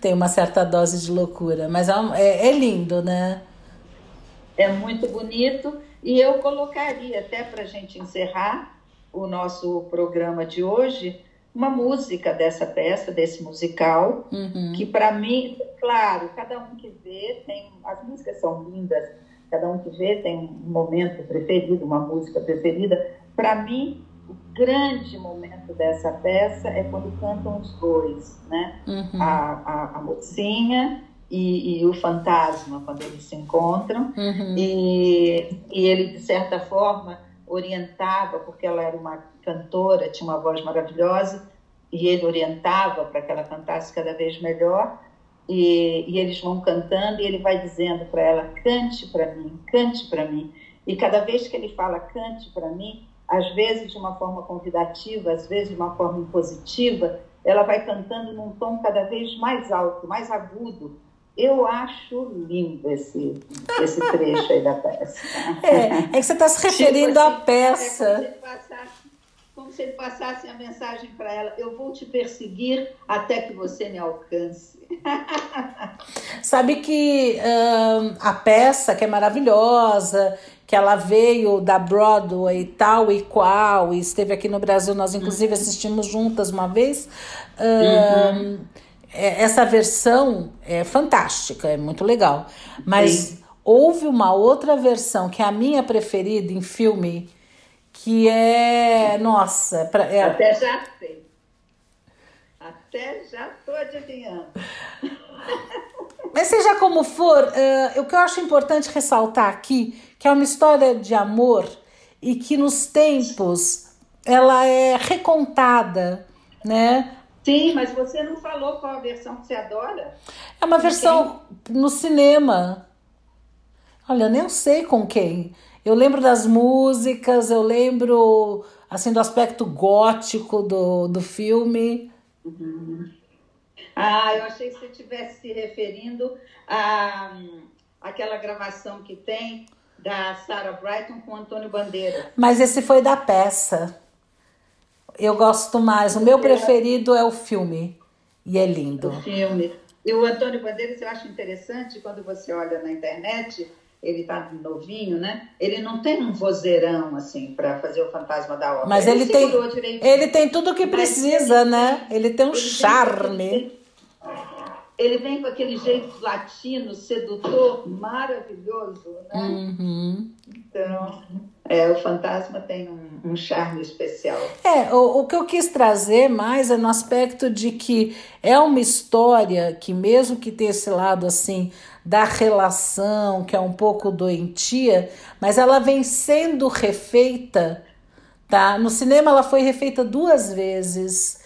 Tem uma certa dose de loucura, mas é, é, é lindo, né? É muito bonito e eu colocaria até para a gente encerrar o nosso programa de hoje uma música dessa peça, desse musical, uhum. que para mim, claro, cada um que vê tem. As músicas são lindas, cada um que vê tem um momento preferido, uma música preferida. Para mim, o grande momento dessa peça é quando cantam os dois, né? Uhum. A, a, a, mocinha e, e, o fantasma, quando eles se encontram. Uhum. E, e ele, de certa forma orientava, porque ela era uma cantora, tinha uma voz maravilhosa, e ele orientava para que ela cantasse cada vez melhor. E, e eles vão cantando e ele vai dizendo para ela: cante para mim, cante para mim. E cada vez que ele fala cante para mim, às vezes de uma forma convidativa, às vezes de uma forma impositiva, ela vai cantando num tom cada vez mais alto, mais agudo, eu acho lindo esse, esse trecho aí da peça. É, é que você está se referindo tipo assim, à peça. É como, se como se ele passasse a mensagem para ela: Eu vou te perseguir até que você me alcance. Sabe que hum, a peça, que é maravilhosa, que ela veio da Broadway tal e qual, e esteve aqui no Brasil, nós inclusive uhum. assistimos juntas uma vez. Hum, uhum essa versão é fantástica, é muito legal. Mas Sim. houve uma outra versão que é a minha preferida em filme, que é. Nossa, pra, é... até já sei. Até já estou adivinhando. Mas seja como for, uh, o que eu acho importante ressaltar aqui, que é uma história de amor e que nos tempos ela é recontada, né? Sim, mas você não falou qual a versão que você adora? É uma versão no cinema. Olha, nem sei com quem. Eu lembro das músicas, eu lembro assim do aspecto gótico do, do filme. Uhum. Ah, eu achei que você estivesse se referindo a aquela gravação que tem da Sarah Brighton com Antônio Bandeira. Mas esse foi da peça. Eu gosto mais. O meu preferido é o filme. E é lindo. O filme. E o Antônio Bandeiras eu acho interessante quando você olha na internet, ele tá novinho, né? Ele não tem um vozeirão assim para fazer o fantasma da ópera. Mas ele, ele tem ele tem tudo o que precisa, ele, né? Ele tem um ele charme. Tem, ele vem com aquele jeito latino, sedutor, maravilhoso, né? Uhum. Então, é, o fantasma tem um, um charme especial. É, o, o, que eu quis trazer mais é no aspecto de que é uma história que, mesmo que tenha esse lado assim da relação, que é um pouco doentia, mas ela vem sendo refeita, tá? No cinema ela foi refeita duas vezes.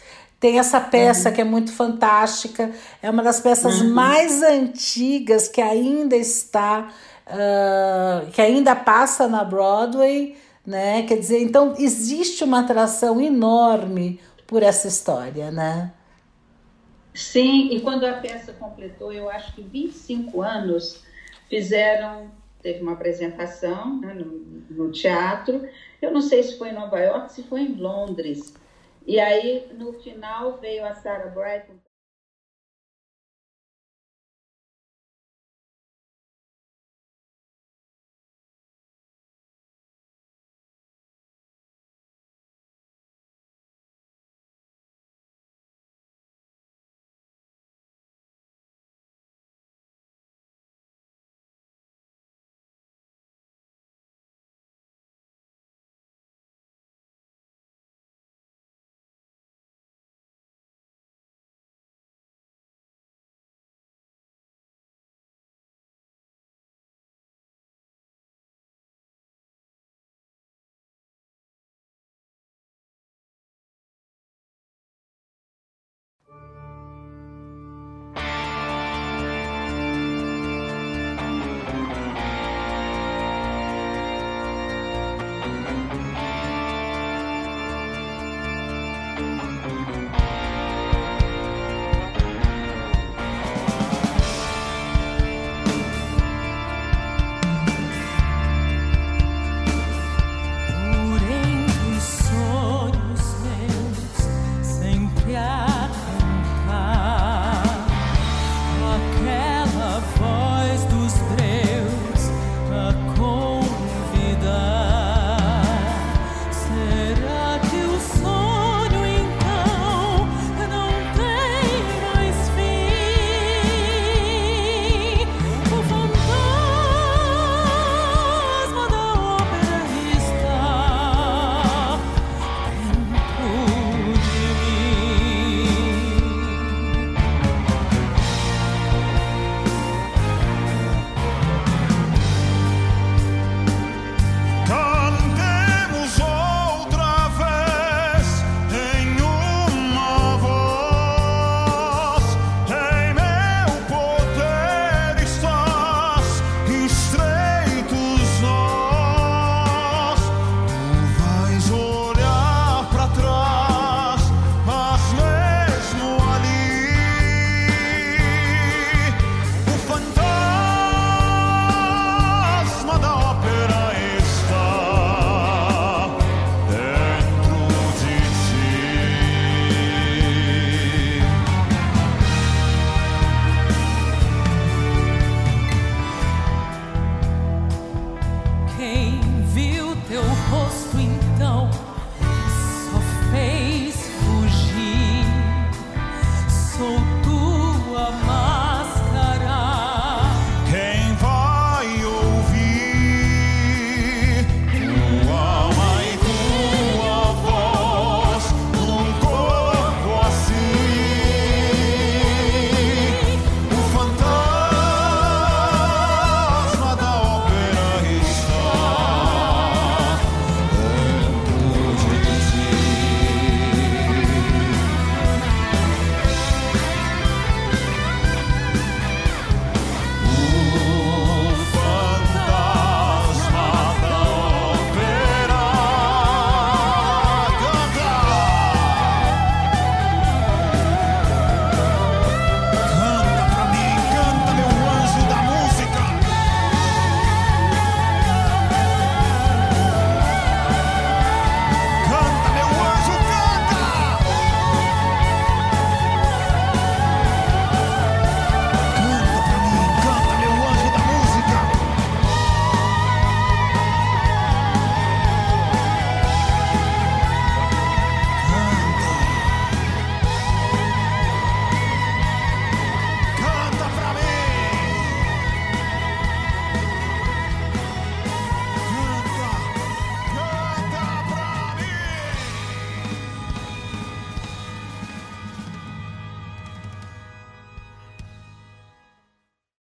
Tem essa peça uhum. que é muito fantástica, é uma das peças uhum. mais antigas que ainda está, uh, que ainda passa na Broadway, né? Quer dizer, então existe uma atração enorme por essa história, né? Sim, e quando a peça completou, eu acho que 25 anos, fizeram, teve uma apresentação né, no, no teatro, eu não sei se foi em Nova York, se foi em Londres, e aí, no final, veio a Sarah Brighton